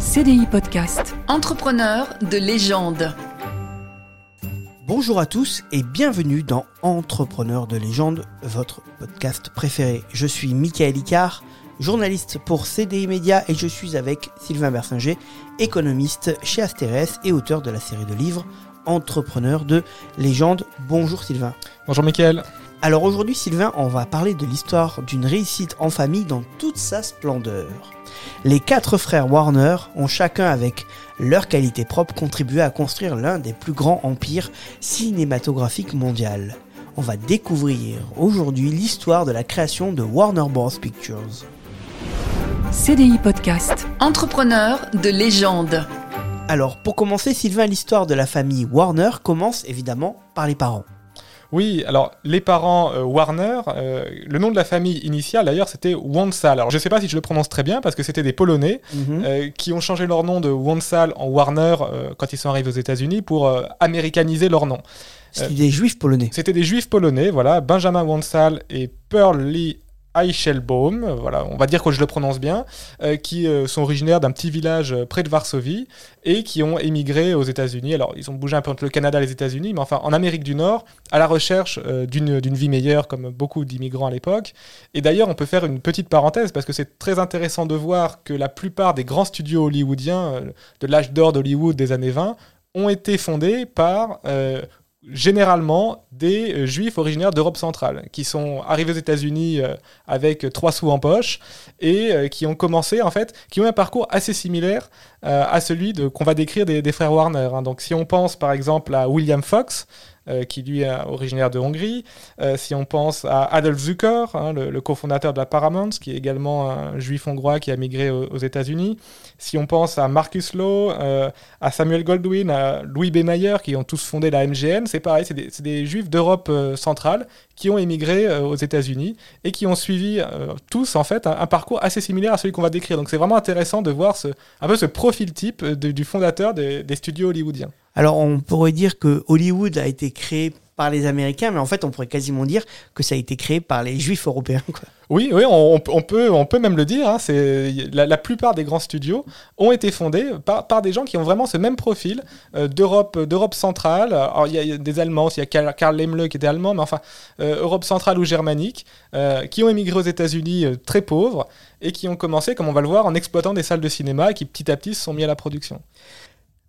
CDI Podcast. Entrepreneur de légende. Bonjour à tous et bienvenue dans Entrepreneur de légende, votre podcast préféré. Je suis Michael Icard, journaliste pour CDI Média et je suis avec Sylvain Bersinger, économiste chez Asterès et auteur de la série de livres Entrepreneur de légende. Bonjour Sylvain. Bonjour Michael. Alors aujourd'hui Sylvain, on va parler de l'histoire d'une réussite en famille dans toute sa splendeur. Les quatre frères Warner ont chacun avec leur qualité propre contribué à construire l'un des plus grands empires cinématographiques mondiaux. On va découvrir aujourd'hui l'histoire de la création de Warner Bros. Pictures. CDI Podcast. Entrepreneur de légende. Alors pour commencer, Sylvain, l'histoire de la famille Warner commence évidemment par les parents. Oui, alors les parents euh, Warner, euh, le nom de la famille initiale d'ailleurs c'était Wansal. Alors je ne sais pas si je le prononce très bien parce que c'était des Polonais Mhm. euh, qui ont changé leur nom de Wansal en Warner quand ils sont arrivés aux États-Unis pour américaniser leur nom. C'était des juifs polonais. C'était des juifs polonais, voilà, Benjamin Wansal et Pearl Lee Eichelbaum, voilà, on va dire que je le prononce bien, euh, qui euh, sont originaires d'un petit village euh, près de Varsovie et qui ont émigré aux États-Unis. Alors, ils ont bougé un peu entre le Canada et les États-Unis, mais enfin en Amérique du Nord, à la recherche d'une vie meilleure, comme beaucoup d'immigrants à l'époque. Et d'ailleurs, on peut faire une petite parenthèse parce que c'est très intéressant de voir que la plupart des grands studios hollywoodiens de l'âge d'or d'Hollywood des années 20 ont été fondés par généralement des euh, juifs originaires d'Europe centrale, qui sont arrivés aux États-Unis euh, avec trois sous en poche et euh, qui ont commencé, en fait, qui ont un parcours assez similaire à celui qu'on va décrire des, des frères Warner. hein. Donc, si on pense par exemple à William Fox, euh, qui lui est originaire de Hongrie, euh, si on pense à Adolf Zucker, hein, le, cofondateur de la Paramount, qui est également un juif hongrois qui a migré aux, États-Unis, si on pense à Marcus Lowe, euh, à Samuel Goldwyn, à Louis B. Mayer, qui ont tous fondé la MGM, c'est pareil, c'est des, juifs d'Europe centrale qui ont émigré aux États-Unis et qui ont suivi tous en fait un, parcours assez similaire à celui qu'on va décrire. Donc c'est vraiment intéressant de voir un peu ce profil type du fondateur des studios hollywoodiens. Alors on pourrait dire que Hollywood a été créé par les Américains, mais en fait on pourrait quasiment dire que ça a été créé par les juifs européens. Oui, oui, on, peut, on peut même le dire. hein, c'est la, plupart des grands studios ont été fondés par, des gens qui ont vraiment ce même profil euh, d'Europe, d'Europe centrale. Alors il y a- des Allemands, il y a Karl, Karl Laemmle qui était allemand, mais enfin euh, Europe centrale ou germanique, euh, qui ont émigré aux États-Unis très pauvres et qui ont commencé, comme on va le voir, en exploitant des salles de cinéma et qui petit à petit se sont mis à la production.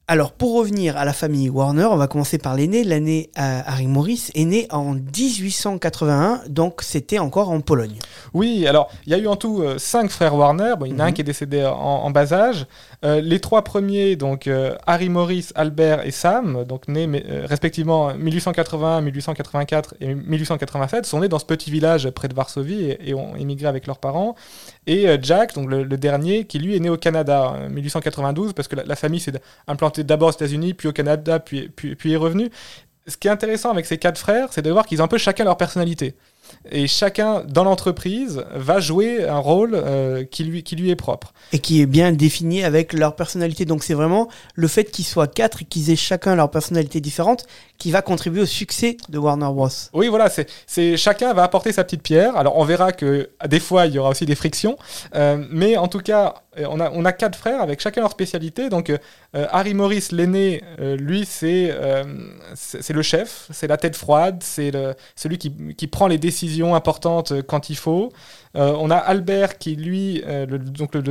Alors pour revenir à la famille Warner, on va commencer par l'aîné. L'aîné euh, Harry Morris est né en 1881, donc c'était encore en Pologne. Oui, alors il y a eu en tout euh, cinq frères Warner. Bon, il y en a un Mhm. qui est décédé en, en bas âge. Euh, les trois premiers, donc euh, Harry Morris, Albert et Sam, donc nés mais, respectivement 1881, 1884 et 1887, sont nés dans ce petit village près de Varsovie et, et ont émigré avec leurs parents. Et Jack, donc le, le dernier, qui lui est né au Canada en 1892, parce que la, la famille s'est implantée d'abord aux États-Unis, puis au Canada, puis, puis, puis est revenue. Ce qui est intéressant avec ces quatre frères, c'est de voir qu'ils ont un peu chacun leur personnalité. Et chacun dans l'entreprise va jouer un rôle euh, qui, lui, qui lui est propre. Et qui est bien défini avec leur personnalité. Donc c'est vraiment le fait qu'ils soient quatre et qu'ils aient chacun leur personnalité différente qui va contribuer au succès de Warner Bros. Oui, voilà, c'est, chacun va apporter sa petite pierre. Alors on verra que des fois il y aura aussi des frictions, Euh, mais en tout cas on a, quatre frères avec chacun leur spécialité. Donc euh, Harry Morris, l'aîné, euh, lui c'est, euh, le chef, c'est la tête froide, c'est celui qui, prend les décisions importantes euh, quand il faut. Euh, on a Albert qui lui, euh, le,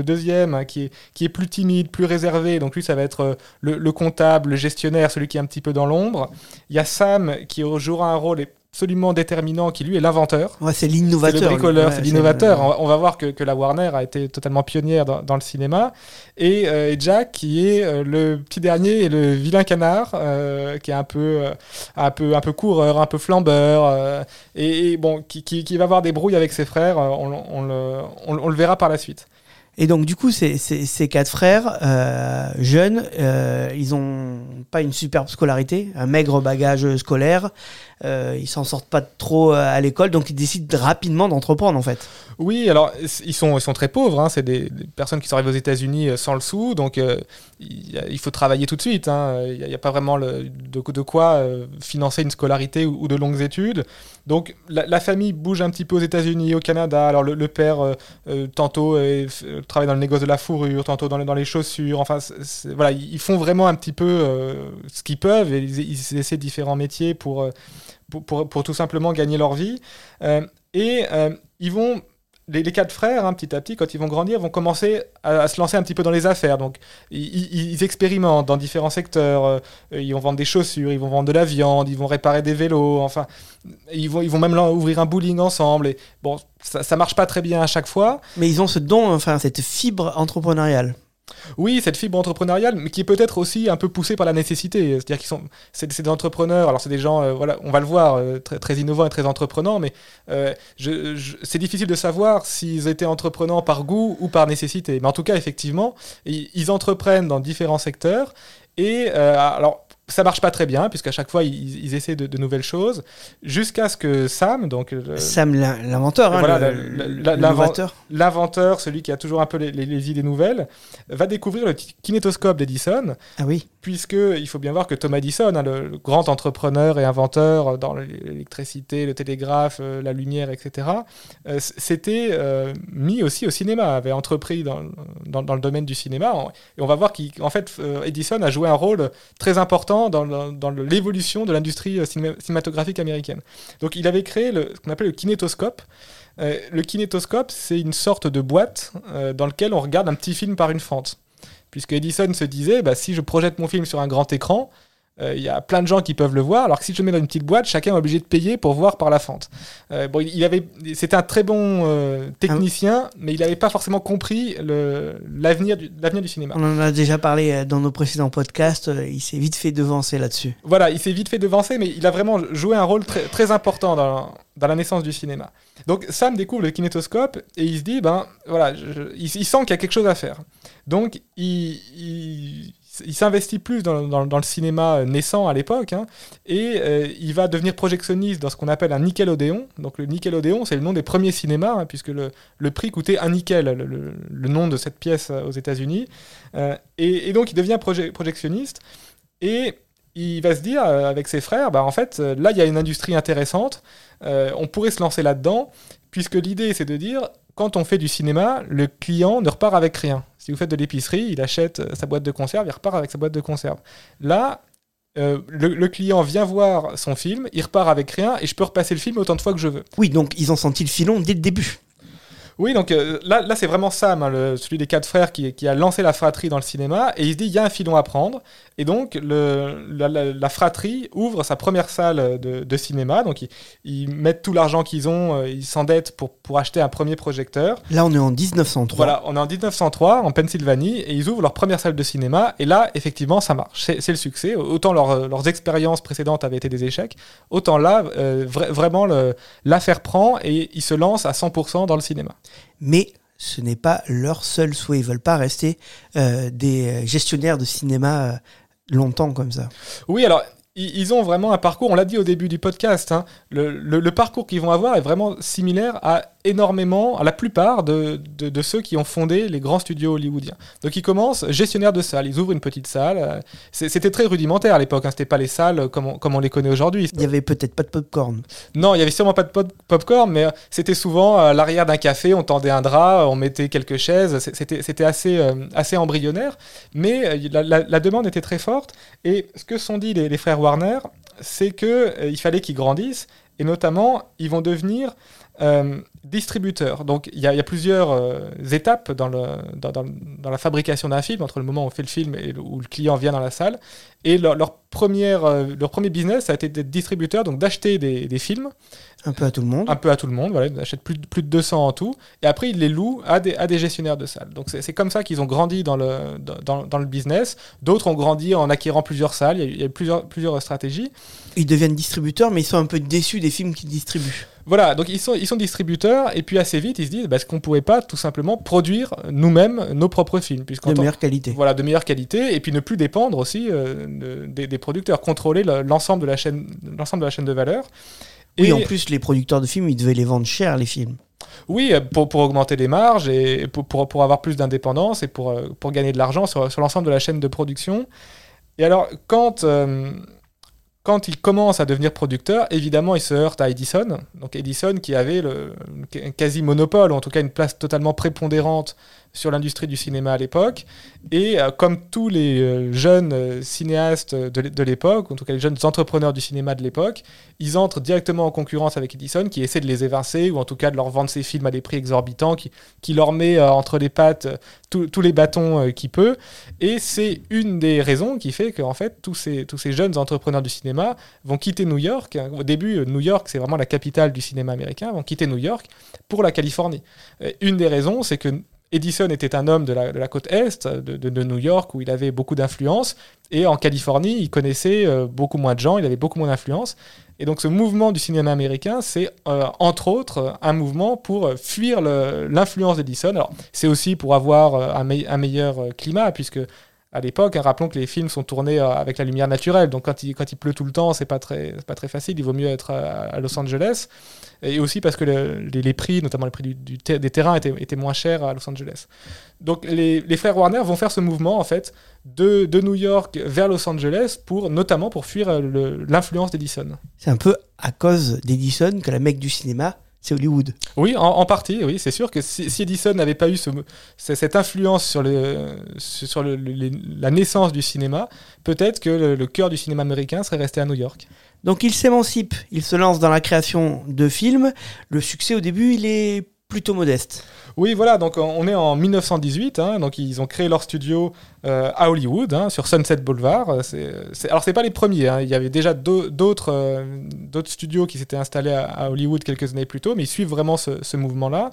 deuxième, hein, qui est, plus timide, plus réservé. Donc lui, ça va être euh, le comptable, le gestionnaire, celui qui est un petit peu dans l'ombre. Il y a Sam qui jouera un rôle absolument déterminant, qui lui est l'inventeur. Ouais, c'est C'est l'innovateur. le bricoleur, c'est l'innovateur. On, va- on va voir que, que la Warner a été totalement pionnière dans, dans le cinéma. Et, euh, et Jack, qui est euh, le petit dernier et le vilain canard, euh, qui est un peu, un peu, un peu coureur, un peu flambeur, et, et bon, qui, qui, qui va avoir des brouilles avec ses frères. On, on le, on le verra par la suite. Et donc, du coup, ces, quatre frères, euh, jeunes, euh, ils ont pas une superbe scolarité, un maigre bagage scolaire. Euh, ils s'en sortent pas trop euh, à l'école, donc ils décident rapidement d'entreprendre, en fait. Oui, alors ils sont, ils sont très pauvres. hein. C'est des, personnes qui sont arrivées aux États-Unis sans le sou, donc il faut travailler tout de suite. hein. Il n'y a, pas vraiment de, quoi financer une scolarité ou, de longues études. Donc la, famille bouge un petit peu aux États-Unis, au Canada. Alors le, le père, tantôt, est travaillent dans le négoce de la fourrure, tantôt dans, les- dans les chaussures. Enfin, voilà, ils ils font vraiment un petit peu euh, ce qu'ils peuvent et ils, ils essaient différents métiers pour, euh, pour, pour- pour tout simplement gagner leur vie. Euh, et euh, ils vont, les, quatre frères, hein, petit à petit, quand ils vont grandir, vont commencer à, se lancer un petit peu dans les affaires. Donc, ils, expérimentent dans différents secteurs. euh, ils vont vendre des chaussures, ils vont vendre de la viande, ils vont réparer des vélos. Enfin, ils vont, même ouvrir un bowling ensemble. Et bon, ça, ça marche pas très bien à chaque fois. Mais ils ont ce don, enfin cette fibre entrepreneuriale. Oui, cette fibre entrepreneuriale, mais qui est peut-être aussi un peu poussée par la nécessité. C'est-à-dire qu'ils sont, c'est, des entrepreneurs. Alors c'est des gens, euh, voilà, on va le voir, euh, très, innovants et très entreprenants, mais euh, c'est difficile de savoir s'ils étaient entreprenants par goût ou par nécessité. Mais en tout cas, effectivement, ils, ils entreprennent dans différents secteurs et alors. Ça marche pas très bien, puisqu'à chaque fois, ils, ils essaient de, de nouvelles choses, jusqu'à ce que Sam, donc le- Sam, l'in- l'inventeur, Voilà, l'inventeur, celui qui a toujours un peu les, les- les idées nouvelles, va découvrir le ki- kinétoscope d'Edison, Ah oui. Puisque il faut bien voir que Thomas Edison, hein, le, grand entrepreneur et inventeur dans l'électricité, le télégraphe, euh, la lumière, etc., euh, s'était euh, mis aussi au cinéma, avait entrepris dans, dans- le domaine du cinéma. Et on va voir qu'en fait, euh, Edison a joué un rôle très important dans, dans l'évolution de l'industrie euh, cinéma- cinématographique américaine. Donc il avait créé ce qu'on appelle le kinétoscope. Euh, le kinétoscope, c'est une sorte de boîte euh, dans lequel on regarde un petit film par une fente. Puisque Edison se disait, bah, si je projette mon film sur un grand écran, euh, il y a plein de gens qui peuvent le voir, alors que si je le mets dans une petite boîte, chacun est obligé de payer pour voir par la fente. Euh, bon, il avait, c'était un très bon euh, technicien, mais il n'avait pas forcément compris le- l'avenir du, l'avenir du cinéma. On en a déjà parlé euh, dans nos précédents podcasts. Il s'est vite fait devancer là-dessus. Voilà, il s'est vite fait devancer, mais il a vraiment joué un rôle très, très important dans, dans la naissance du cinéma. Donc Sam découvre le kinétoscope et il se dit, ben voilà, je- il, il sent qu'il y a quelque chose à faire. Donc il, il, il s'investit plus dans, le cinéma naissant à l'époque, hein, et euh, il va devenir projectionniste dans ce qu'on appelle un Nickelodeon. Donc le Nickelodeon, c'est le nom des premiers cinémas, hein, puisque le, prix coûtait un nickel, le, nom de cette pièce euh, aux États-Unis. Euh, et, donc il devient proje- projectionniste. Et il va se dire euh, avec ses frères, bah, en fait, euh, là, il y a une industrie intéressante, euh, on pourrait se lancer là-dedans, puisque l'idée, c'est de dire, quand on fait du cinéma, le client ne repart avec rien. Si vous faites de l'épicerie, il achète euh, sa boîte de conserve, il repart avec sa boîte de conserve. Là, euh, le, le client vient voir son film, il repart avec rien, et je peux repasser le film autant de fois que je veux. Oui, donc ils ont senti le filon dès le début. Oui, donc euh, là, là c'est vraiment Sam, hein, le- celui des quatre frères, qui, qui a lancé la fratrie dans le cinéma, et il se dit, il y a un filon à prendre. Et donc, le, la, la- la fratrie ouvre sa première salle de, de cinéma. Donc, ils, ils mettent tout l'argent qu'ils ont, euh, ils s'endettent pour, pour acheter un premier projecteur. Là, on est en 1903. Voilà, on est en 1903, en Pennsylvanie, et ils ouvrent leur première salle de cinéma. Et là, effectivement, ça marche. C'est le succès. Autant leur- leurs expériences précédentes avaient été des échecs, autant là, euh, vra- vraiment, l'affaire prend et ils se lancent à 100% dans le cinéma. Mais ce n'est pas leur seul souhait. Ils veulent pas rester euh, des gestionnaires de cinéma euh, longtemps comme ça. Oui, alors ils ont vraiment un parcours, on l'a dit au début du podcast, hein, le, le- le parcours qu'ils vont avoir est vraiment similaire à énormément, à la plupart de, de- de ceux qui ont fondé les grands studios hollywoodiens. Donc ils commencent gestionnaires de salles, ils ouvrent une petite salle. euh, C'était très rudimentaire à l'époque, hein, c'était pas les salles comme on, comme on les connaît aujourd'hui. Il y avait peut-être pas de popcorn. Non, il y avait sûrement pas de pop- popcorn, mais euh, c'était souvent à l'arrière d'un café, on tendait un drap, on mettait quelques chaises, c'était assez, euh, assez embryonnaire, mais euh, la, la- la demande était très forte. Et ce que sont dit les, les frères Warner, c'est que euh, fallait qu'ils grandissent, et notamment, ils vont devenir euh, distributeurs. Donc, il y, a- il y a plusieurs euh, étapes dans, le, dans, dans- dans la fabrication d'un film, entre le moment où on fait le film et le- où le client vient dans la salle. Et leur, leur première, euh, leur premier business, ça a été d'être distributeur, donc d'acheter des, des films Un peu à tout le monde. un peu à tout le monde, voilà, ils achètent plus de, plus de 200 en tout, et après ils les louent à des, à des gestionnaires de salles. Donc c'est comme ça qu'ils ont grandi dans le, dans business. D'autres ont grandi en acquérant plusieurs salles, il y a, eu- il y a eu plusieurs, plusieurs stratégies. Ils deviennent distributeurs, mais ils sont un peu déçus des films qu'ils distribuent. Voilà, donc ils sont, ils sont distributeurs, et puis assez vite ils se disent, bah, est-ce qu'on pourrait pas tout simplement produire nous-mêmes nos propres films De meilleure qualité. Voilà, de meilleure qualité, et puis ne plus dépendre aussi euh, de- des, des producteurs, contrôler le- l'ensemble de la chaîne, l'ensemble de la chaîne de valeur. Oui, Et- en plus, les producteurs de films, ils devaient les vendre cher, les films. Oui, euh, pour, pour augmenter les marges et pour, pour, pour avoir plus d'indépendance et pour, euh, pour gagner de l'argent sur, sur l'ensemble de la chaîne de production. Et alors, quand, euh, quand il commence à devenir producteur, évidemment, il se heurte à Edison. Donc Edison qui avait le, un quasi-monopole, ou en tout cas une place totalement prépondérante sur l'industrie du cinéma à l'époque. Et euh, comme tous les euh, jeunes euh, cinéastes de, l'é- de l'époque, en tout cas les jeunes entrepreneurs du cinéma de l'époque, ils entrent directement en concurrence avec Edison, qui essaie de les évincer, ou en tout cas de leur vendre ses films à des prix exorbitants, qui, qui leur met entre les pattes tous- les bâtons qu'il peut. Et c'est une des raisons qui fait qu'en fait, tous ces, tous ces jeunes entrepreneurs du cinéma vont quitter New York. Au début, New York, c'est vraiment la capitale du cinéma américain, vont quitter New York pour la Californie. Une des raisons, c'est que Edison était un homme de la, côte est, de, New York, où il avait beaucoup d'influence. Et en Californie, il connaissait euh, beaucoup moins de gens, il avait beaucoup moins d'influence. Et donc ce mouvement du cinéma américain, c'est euh, entre autres un mouvement pour euh, fuir l'influence d'Edison. Alors c'est aussi pour avoir un, me- un meilleur climat, puisque à l'époque, hein, rappelons que les films sont tournés euh, avec la lumière naturelle, donc quand il, quand il pleut tout le temps, c'est pas très, pas très facile. Il vaut mieux être à, à Los Angeles, et aussi parce que le- les, les prix, notamment les prix du- des terrains, étaient, étaient moins chers à Los Angeles. Donc les, les frères Warner vont faire ce mouvement en fait de, de New York vers Los Angeles pour notamment pour fuir euh, l'influence d'Edison. C'est un peu à cause d'Edison que la mecque du cinéma, c'est Hollywood. Oui, en, en partie, oui, c'est sûr que si, si Edison n'avait pas eu ce, ce- cette influence sur, le, sur le- le- les- la naissance du cinéma, peut-être que le, le cœur du cinéma américain serait resté à New York. Donc il s'émancipe, il se lance dans la création de films. Le succès au début, il est plutôt modeste. Oui, voilà, donc on est en 1918, hein, donc ils ont créé leur studio euh, à Hollywood, hein, sur Sunset Boulevard. Euh, C'est, c'est- alors c'est pas les premiers, hein, il y avait déjà d'au- d'autres, euh, d'autres studios qui s'étaient installés à, à Hollywood quelques années plus tôt, mais ils suivent vraiment ce, ce mouvement-là.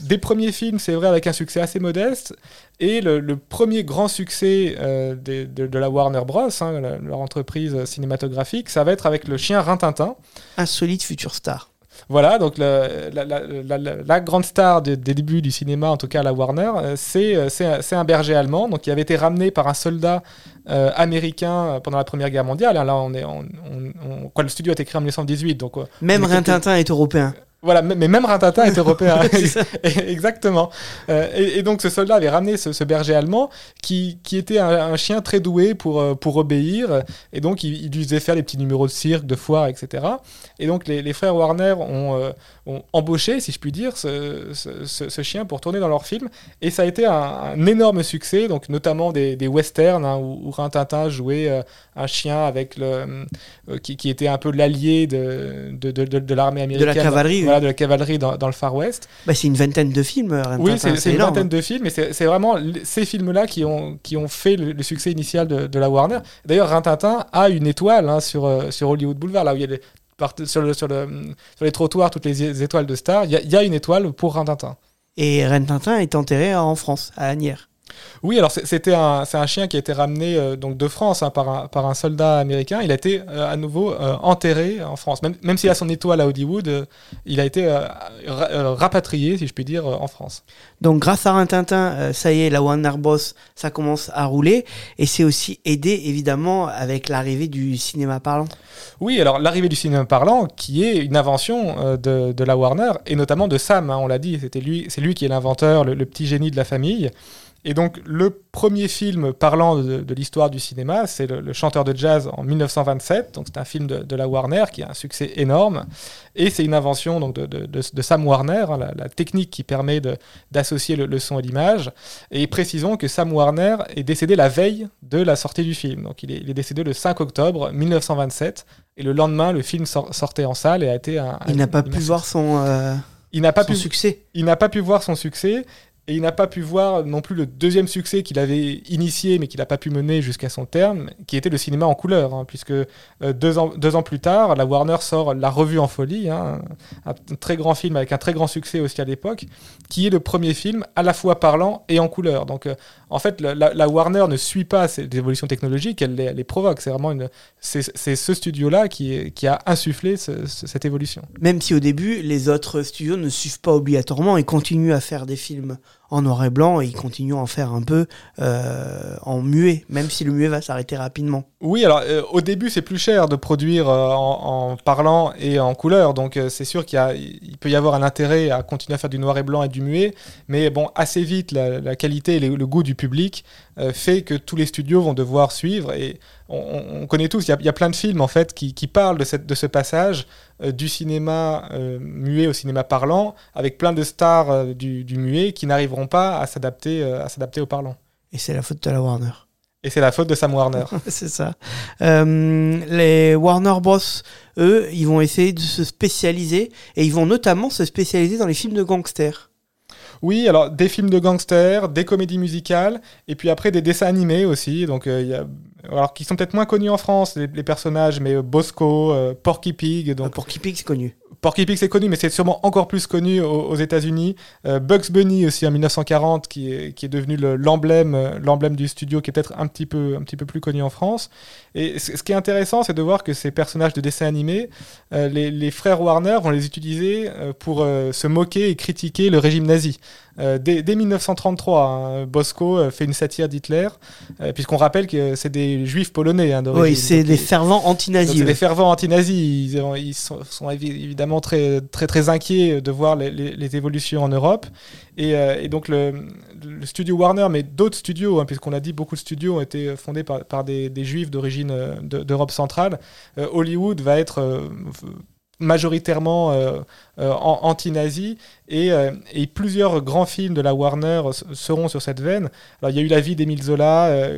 Des premiers films, c'est vrai, avec un succès assez modeste, et le, le premier grand succès euh, de, de la Warner Bros, hein, leur entreprise cinématographique, ça va être avec le chien Rintintin. Insolite future star. Voilà, donc le- la, la- la- la- la grande star de- des débuts du cinéma, en tout cas la Warner, euh, c'est euh, c'est un- berger allemand, donc qui avait été ramené par un soldat euh, américain pendant la Première Guerre mondiale. Là, on est, on, on- on- quoi, le studio a été créé en 1918, donc Même Rintintin est européen. Voilà, mais même Rintintin est européen. Exactement. Euh, et, et donc ce soldat avait ramené ce, ce berger allemand qui, qui était un, un chien très doué pour, euh, pour obéir. Et donc il, il lui faisait faire des petits numéros de cirque, de foire, etc. Et donc les, les frères Warner ont, euh, ont embauché, si je puis dire, ce, ce- ce- ce chien pour tourner dans leur film. Et ça a été un, un énorme succès, donc notamment des, des westerns hein, où, où Rintintin jouait euh, un chien avec le, qui, qui était un peu l'allié de, de, de, de- de l'armée De américaine. la cavalerie. Voilà, de la cavalerie dans, dans le Far West. Bah, c'est une vingtaine de films, Rintintin. Oui, c'est une énorme. vingtaine de films, et c'est vraiment ces films-là qui ont, qui ont fait le, le succès initial de, de la Warner. D'ailleurs, Rintintin a une étoile hein, sur, euh, sur Hollywood Boulevard, là où il y a sur, le, sur, le, sur les trottoirs, toutes les étoiles de stars. Il y, a- il y a une étoile pour Rintintin. Et Rintintin est enterré en France, à Agnières. Oui, alors c'est- c'était un, c'est un chien qui a été ramené euh, donc de France hein, par, un, par un soldat américain. Il a été euh, à nouveau euh, enterré en France. Même, même s'il a son étoile à Hollywood, il a été ra- rapatrié, si je puis dire, en France. Donc grâce à Rintintin, ça y est, la Warner Bros, ça commence à rouler. Et c'est aussi aidé, évidemment, avec l'arrivée du cinéma parlant. Oui, alors l'arrivée du cinéma parlant, qui est une invention de, de la Warner, et notamment de Sam, hein, on l'a dit, c'était lui, c'est lui qui est l'inventeur, le, le petit génie de la famille. Et donc le premier film parlant de, de l'histoire du cinéma, c'est le, le chanteur de jazz en 1927, donc c'est un film de, de la Warner qui a un succès énorme, et c'est une invention donc, de, Sam Warner, hein, la, la technique qui permet d'associer le, le son et l'image. Et précisons que Sam Warner est décédé la veille de la sortie du film, donc il est, il est décédé le 5 octobre 1927. Et le lendemain, le film sor- sortait en salle et a été un. Il n'a pas pu voir son, euh, il n'a pas son pu, succès. il n'a pas pu voir son succès et il n'a pas pu voir non plus le deuxième succès qu'il avait initié mais qu'il n'a pas pu mener jusqu'à son terme, qui était le cinéma en couleur, hein, puisque euh, deux, ans, plus tard, la Warner sort La Revue en folie, hein, un, très grand film avec un très grand succès aussi à l'époque, qui est le premier film à la fois parlant et en couleur. Donc euh, en fait, la, Warner ne suit pas ces évolutions technologiques, elle les, provoque. C'est vraiment c'est ce studio-là qui, a insufflé ce- ce- cette évolution. Même si au début, les autres studios ne suivent pas obligatoirement et continuent à faire des films en noir et blanc et ils continuent à en faire un peu euh, en muet, même si le muet va s'arrêter rapidement. Oui, alors euh, au début c'est plus cher de produire euh, en, parlant et en couleur, donc c'est sûr qu'il peut y avoir un intérêt à continuer à faire du noir et blanc et du muet, mais bon, assez vite la, qualité et le, goût du public fait que tous les studios vont devoir suivre et on, on- on connaît tous, il y, a, il y a plein de films en fait qui, qui parlent de, cette, de ce passage euh, du cinéma euh, muet au cinéma parlant, avec plein de stars euh, du, du muet qui n'arriveront pas à s'adapter euh, à s'adapter au parlant. Et c'est la faute de la Warner. Et c'est la faute de Sam Warner. c'est ça. Euh, les Warner Bros, eux, ils vont essayer de se spécialiser et ils vont notamment se spécialiser dans les films de gangsters. Oui, alors des films de gangsters, des comédies musicales, et puis après des dessins animés aussi. Donc euh, il y a, alors qui sont peut-être moins connus en France les, les personnages, mais euh, Bosco, euh, Porky Pig. Donc Donc pour Pig, c'est connu. Porky Pig c'est connu, mais c'est sûrement encore plus connu aux, aux États-Unis. Euh, Bugs Bunny aussi en 1940, qui est, qui est devenu le- l'emblème, euh, l'emblème du studio, qui est peut-être un petit peu, un petit peu plus connu en France. Et ce qui est intéressant, c'est de voir que ces personnages de dessins animés, euh, les, les frères Warner vont les utiliser euh, pour euh, se moquer et critiquer le régime nazi. Euh, dès, dès 1933, hein, Bosco euh, fait une satire d'Hitler, euh, puisqu'on rappelle que c'est des juifs polonais. Hein. Oui, c'est des fervents anti-nazis. c'est des fervents anti-nazis. Ils, ont- ils sont, sont évi- évidemment très, très, très inquiets de voir les, les- les évolutions en Europe. Et, euh, et donc, le, le studio Warner, mais d'autres studios, hein, puisqu'on l'a dit, beaucoup de studios ont été fondés par, par des, des juifs d'origine de- d'Europe centrale. Hollywood va être. Majoritairement euh, euh, an- anti-nazi et, euh, et plusieurs grands films de la Warner seront sur cette veine. Alors il y a eu La vie d'Émile Zola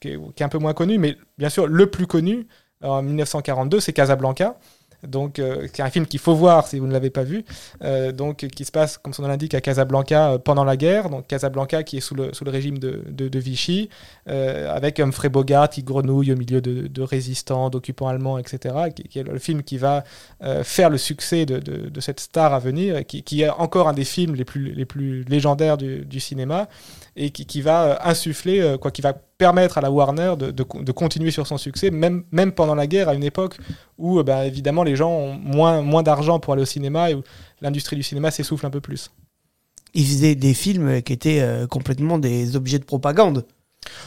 qui, est, qui est un peu moins connu, mais bien sûr le plus connu en 1942 c'est Casablanca. Donc, euh, c'est un film qu'il faut voir si vous ne l'avez pas vu. Euh, donc, qui se passe, comme son nom l'indique, à Casablanca euh, pendant la guerre. Donc, Casablanca qui est sous le, sous le régime de, de, Vichy, avec Humphrey Bogart qui grenouille au milieu de, résistants, d'occupants allemands, etc. Qui, est le film qui va faire le succès de, de, cette star à venir, qui, qui est encore un des films les plus, les plus légendaires du, du cinéma, et qui, qui va insuffler, quoi, qui va permettre à la Warner de, de, continuer sur son succès, même, même pendant la guerre, à une époque où, euh, bah, évidemment, les gens ont moins, moins d'argent pour aller au cinéma et où l'industrie du cinéma s'essouffle un peu plus. Ils faisaient des films qui étaient euh, complètement des objets de propagande.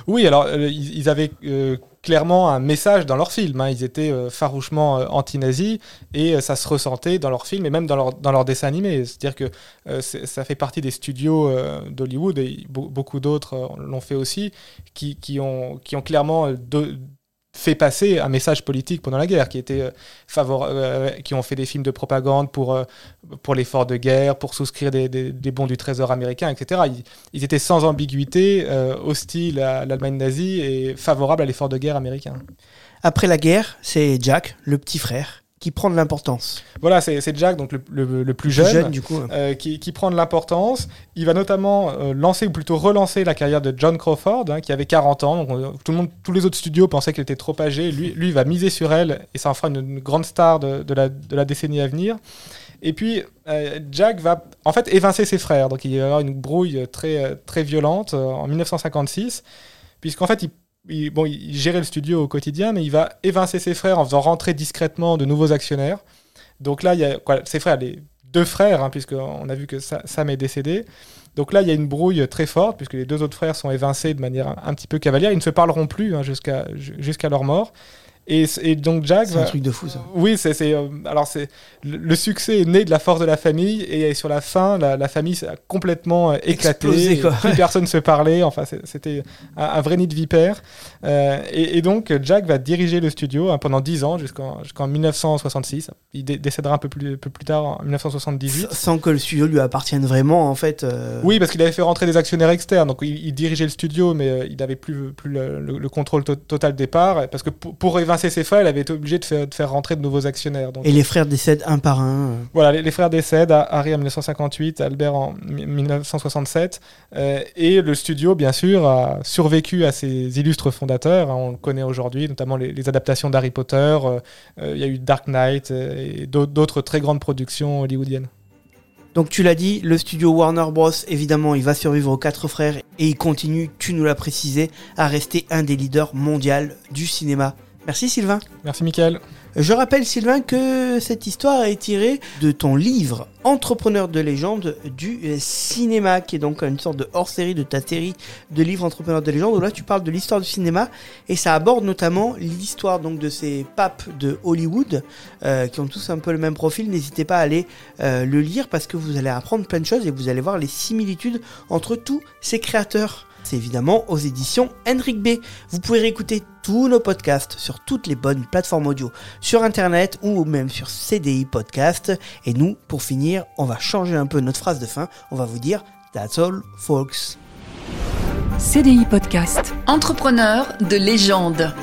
Oui, alors euh, ils, avaient euh, clairement un message dans leurs films. hein. Ils étaient euh, farouchement anti-nazis et ça se ressentait dans leurs films et même dans leurs leurs dessins animés. C'est-à-dire que ça fait partie des studios d'Hollywood et be- beaucoup d'autres l'ont fait aussi, qui, ont, clairement fait passer un message politique pendant la guerre, qui, était, euh, euh, qui ont fait des films de propagande pour, euh, pour l'effort de guerre, pour souscrire des, des- bons du trésor américain, etc. Ils, ils étaient sans ambiguïté euh, hostiles à l'Allemagne nazie et favorables à l'effort de guerre américain. Après la guerre, c'est Jack, le petit frère, qui prend de l'importance. Voilà, c'est Jack, donc le, le- le plus jeune, jeune, du coup. euh, qui, qui prend de l'importance. Il va notamment euh, lancer, ou plutôt relancer la carrière de John Crawford, hein, qui avait 40 ans. Donc, on- tout le monde, tous les autres studios pensaient qu'elle était trop âgée. Lui, lui va miser sur elle et ça en fera une, une grande star de, de la, de la décennie à venir. Et puis, euh, Jack va en fait évincer ses frères. Donc, il va y avoir une brouille très, très violente en 1956, puisqu'en fait, il, il- bon, il gérait le studio au quotidien, mais il va évincer ses frères en faisant rentrer discrètement de nouveaux actionnaires. Donc là, il y a ses frères, les deux frères, hein, puisqu'on a vu que Sa- Sam est décédé. Donc là, il y a une brouille très forte, puisque les deux autres frères sont évincés de manière un, un petit peu cavalière. Ils ne se parleront plus hein, jusqu'à jusqu'à leur mort. Et, et donc Jack C'est un truc de fou, ça. oui, c'est c'est, euh, alors c'est le, succès est né de la force de la famille et sur la fin, la, la famille s'est complètement euh, éclaté. Explosé, quoi. Plus personne se parlait. Enfin, c'était un, un vrai nid de vipère. Euh, et, et donc Jack va diriger le studio hein, pendant 10 ans jusqu'en jusqu'en 1966. Il dé- décédera un peu plus, un peu plus tard en 1978. Sans que le studio lui appartienne vraiment, en fait. euh, Oui, parce qu'il avait fait rentrer des actionnaires externes, donc il, il dirigeait le studio, mais euh, il n'avait plus, plus le, le- le contrôle to- total des parts, parce que pour, pour évincer ses frères, il avait été obligé de faire, de faire rentrer de nouveaux actionnaires. Donc, Et les frères décèdent un par un. Voilà, les, les frères décèdent, Harry en 1958, Albert en mi- 1967, euh, et le studio, bien sûr, a survécu à ses illustres fondateurs. hein, on le connaît aujourd'hui, notamment les, les adaptations d'Harry Potter. euh, euh, Il y a eu Dark Knight et d'autres très grandes productions hollywoodiennes. Donc tu l'as dit, le studio Warner Bros, évidemment, il va survivre aux quatre frères et il continue, tu nous l'as précisé, à rester un des leaders mondiaux du cinéma. Merci Sylvain. Merci, Michael. Je rappelle Sylvain que cette histoire est tirée de ton livre Entrepreneur de légende du cinéma, qui est donc une sorte de hors-série de ta série de livres Entrepreneur de légende, où là tu parles de l'histoire du cinéma, et ça aborde notamment l'histoire donc de ces papes de Hollywood, euh, qui ont tous un peu le même profil. N'hésitez pas à aller euh, le lire, parce que vous allez apprendre plein de choses, et vous allez voir les similitudes entre tous ces créateurs C'est évidemment aux éditions Henrik B. Vous pouvez réécouter tous nos podcasts sur toutes les bonnes plateformes audio, sur internet ou même sur CDI Podcast. Et nous, pour finir, on va changer un peu notre phrase de fin. On va vous dire That's all, folks. CDI Podcast. Entrepreneur de légende.